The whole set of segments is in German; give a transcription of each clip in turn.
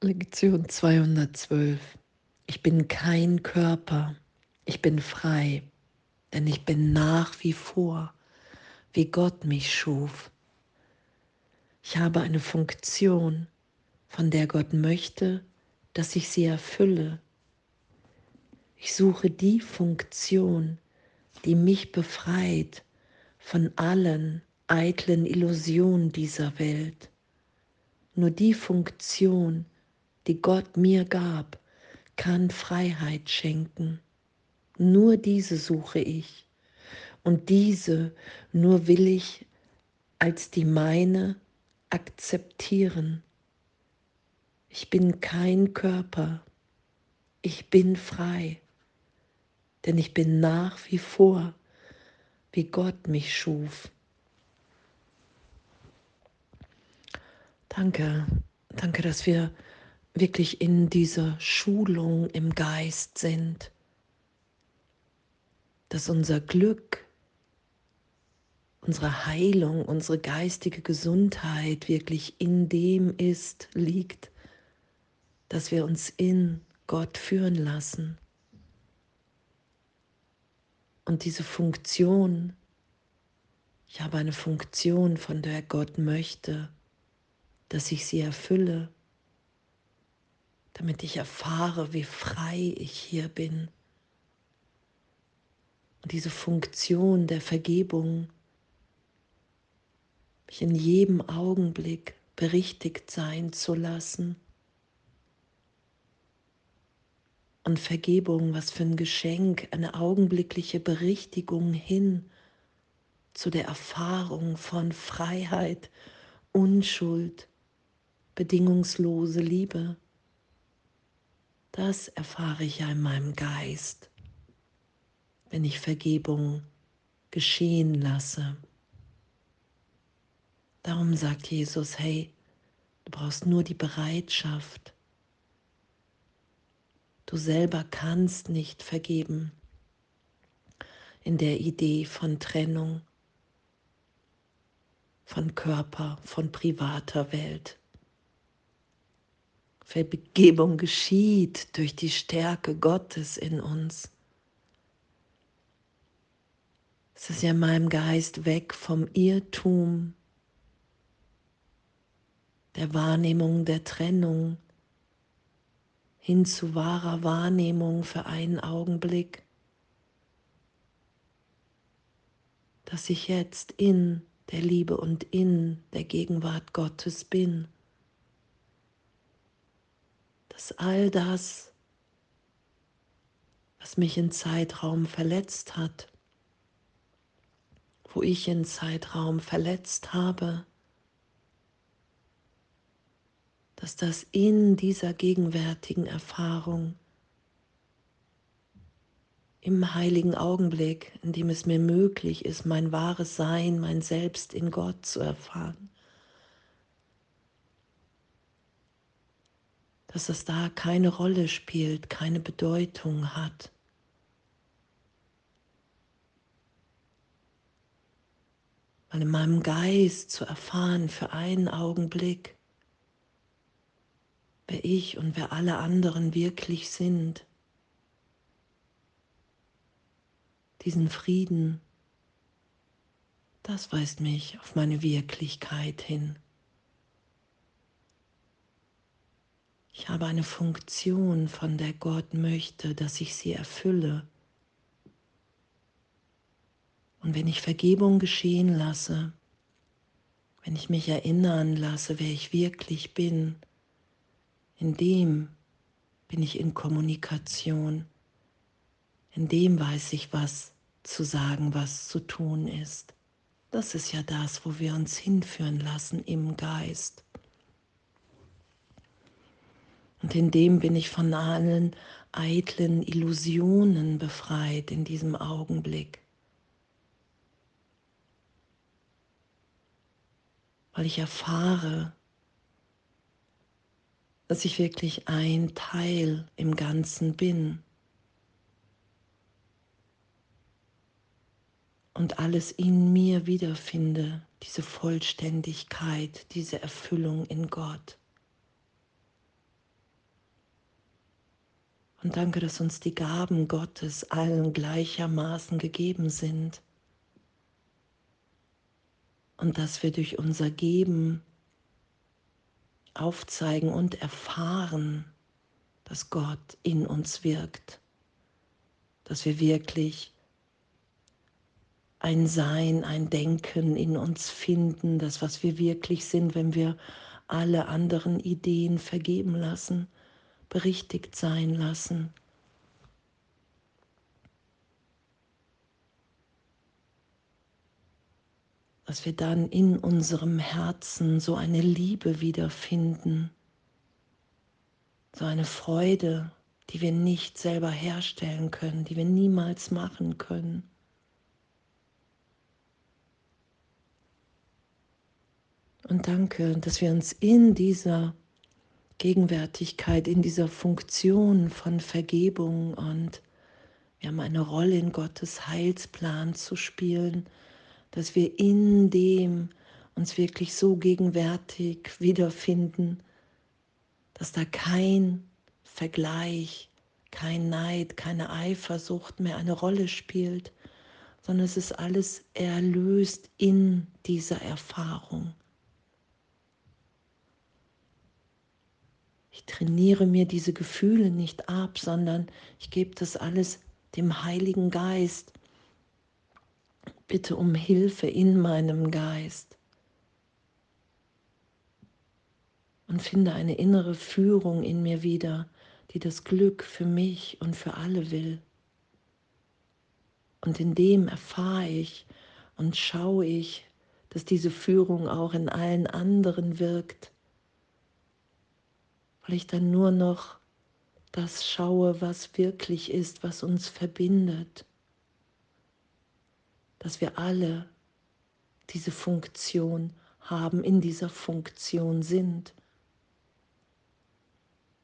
Lektion 212. Ich bin kein Körper, ich bin frei, denn ich bin nach wie vor, wie Gott mich schuf. Ich habe eine Funktion, von der Gott möchte, dass ich sie erfülle. Ich suche die Funktion, die mich befreit von allen eitlen Illusionen dieser Welt. Nur die Funktion, die die Gott mir gab, kann Freiheit schenken. Nur diese suche ich und diese nur will ich als die meine akzeptieren. Ich bin kein Körper, ich bin frei, denn ich bin nach wie vor, wie Gott mich schuf. Danke, danke, dass wir wirklich in dieser Schulung im Geist sind, dass unser Glück, unsere Heilung, unsere geistige Gesundheit wirklich in dem ist, liegt, dass wir uns in Gott führen lassen. Und diese Funktion, ich habe eine Funktion, von der Gott möchte, dass ich sie erfülle damit ich erfahre, wie frei ich hier bin. Und diese Funktion der Vergebung, mich in jedem Augenblick berichtigt sein zu lassen. Und Vergebung, was für ein Geschenk, eine augenblickliche Berichtigung hin zu der Erfahrung von Freiheit, Unschuld, bedingungslose Liebe. Das erfahre ich ja in meinem Geist, wenn ich Vergebung geschehen lasse. Darum sagt Jesus, hey, du brauchst nur die Bereitschaft. Du selber kannst nicht vergeben in der Idee von Trennung, von Körper, von privater Welt. Vergebung geschieht durch die Stärke Gottes in uns. Es ist ja in meinem Geist weg vom Irrtum, der Wahrnehmung der Trennung hin zu wahrer Wahrnehmung für einen Augenblick, dass ich jetzt in der Liebe und in der Gegenwart Gottes bin dass all das, was mich in Zeitraum verletzt hat, wo ich in Zeitraum verletzt habe, dass das in dieser gegenwärtigen Erfahrung, im heiligen Augenblick, in dem es mir möglich ist, mein wahres Sein, mein Selbst in Gott zu erfahren, dass es da keine Rolle spielt, keine Bedeutung hat. Weil in meinem Geist zu erfahren für einen Augenblick, wer ich und wer alle anderen wirklich sind, diesen Frieden, das weist mich auf meine Wirklichkeit hin. Ich habe eine Funktion, von der Gott möchte, dass ich sie erfülle. Und wenn ich Vergebung geschehen lasse, wenn ich mich erinnern lasse, wer ich wirklich bin, in dem bin ich in Kommunikation, in dem weiß ich, was zu sagen, was zu tun ist. Das ist ja das, wo wir uns hinführen lassen im Geist. Und in dem bin ich von allen eitlen Illusionen befreit in diesem Augenblick. Weil ich erfahre, dass ich wirklich ein Teil im Ganzen bin. Und alles in mir wiederfinde, diese Vollständigkeit, diese Erfüllung in Gott. Und danke, dass uns die Gaben Gottes allen gleichermaßen gegeben sind. Und dass wir durch unser Geben aufzeigen und erfahren, dass Gott in uns wirkt. Dass wir wirklich ein Sein, ein Denken in uns finden, das, was wir wirklich sind, wenn wir alle anderen Ideen vergeben lassen berichtigt sein lassen. Dass wir dann in unserem Herzen so eine Liebe wiederfinden, so eine Freude, die wir nicht selber herstellen können, die wir niemals machen können. Und danke, dass wir uns in dieser Gegenwärtigkeit, in dieser Funktion von Vergebung und wir haben eine Rolle in Gottes Heilsplan zu spielen, dass wir in dem uns wirklich so gegenwärtig wiederfinden, dass da kein Vergleich, kein Neid, keine Eifersucht mehr eine Rolle spielt, sondern es ist alles erlöst in dieser Erfahrung. Ich trainiere mir diese Gefühle nicht ab, sondern ich gebe das alles dem Heiligen Geist. Bitte um Hilfe in meinem Geist. Und finde eine innere Führung in mir wieder, die das Glück für mich und für alle will. Und in dem erfahre ich und schaue ich, dass diese Führung auch in allen anderen wirkt weil ich dann nur noch das schaue, was wirklich ist, was uns verbindet, dass wir alle diese Funktion haben, in dieser Funktion sind,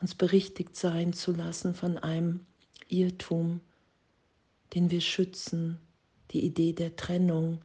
uns berichtigt sein zu lassen von einem Irrtum, den wir schützen, die Idee der Trennung,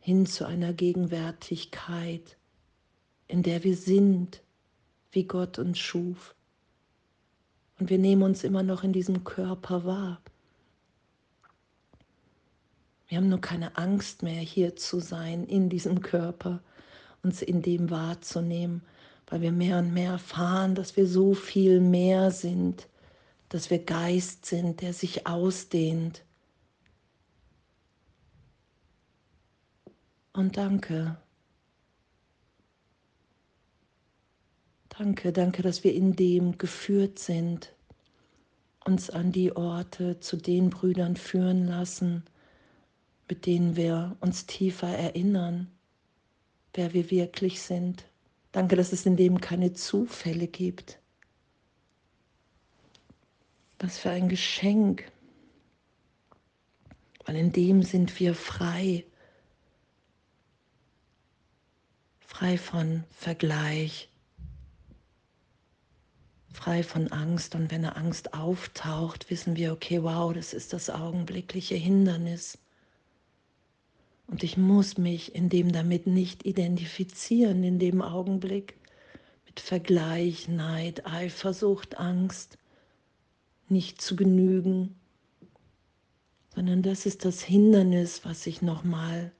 hin zu einer Gegenwärtigkeit, in der wir sind, wie Gott uns schuf. Und wir nehmen uns immer noch in diesem Körper wahr. Wir haben nur keine Angst mehr, hier zu sein, in diesem Körper, uns in dem wahrzunehmen, weil wir mehr und mehr erfahren, dass wir so viel mehr sind, dass wir Geist sind, der sich ausdehnt. Und danke, Danke, danke, dass wir in dem geführt sind, uns an die Orte zu den Brüdern führen lassen, mit denen wir uns tiefer erinnern, wer wir wirklich sind. Danke, dass es in dem keine Zufälle gibt. Was für ein Geschenk, weil in dem sind wir frei, frei von Vergleich, frei von Angst. Und wenn eine Angst auftaucht, wissen wir, okay, wow, das ist das augenblickliche Hindernis. Und ich muss mich in dem damit nicht identifizieren, in dem Augenblick mit Vergleich, Neid, Eifersucht, Angst, nicht zu genügen, sondern das ist das Hindernis, was ich nochmal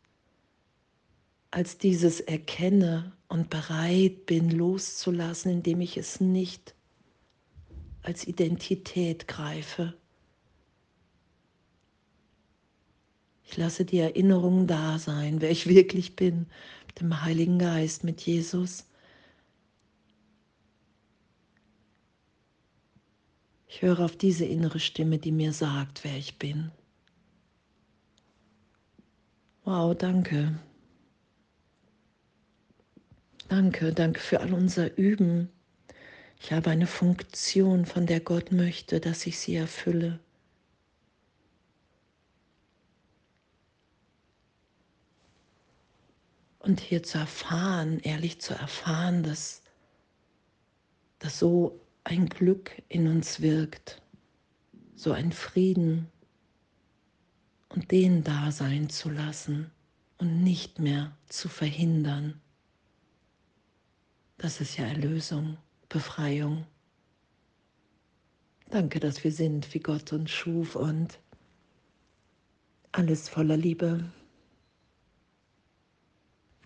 als dieses erkenne und bereit bin loszulassen, indem ich es nicht als Identität greife. Ich lasse die Erinnerung da sein, wer ich wirklich bin, mit dem Heiligen Geist, mit Jesus. Ich höre auf diese innere Stimme, die mir sagt, wer ich bin. Wow, danke. Danke, danke für all unser Üben. Ich habe eine Funktion, von der Gott möchte, dass ich sie erfülle. Und hier zu erfahren, ehrlich zu erfahren, dass, dass so ein Glück in uns wirkt, so ein Frieden und den da sein zu lassen und nicht mehr zu verhindern. Das ist ja Erlösung. Befreiung. Danke, dass wir sind, wie Gott uns schuf und alles voller Liebe.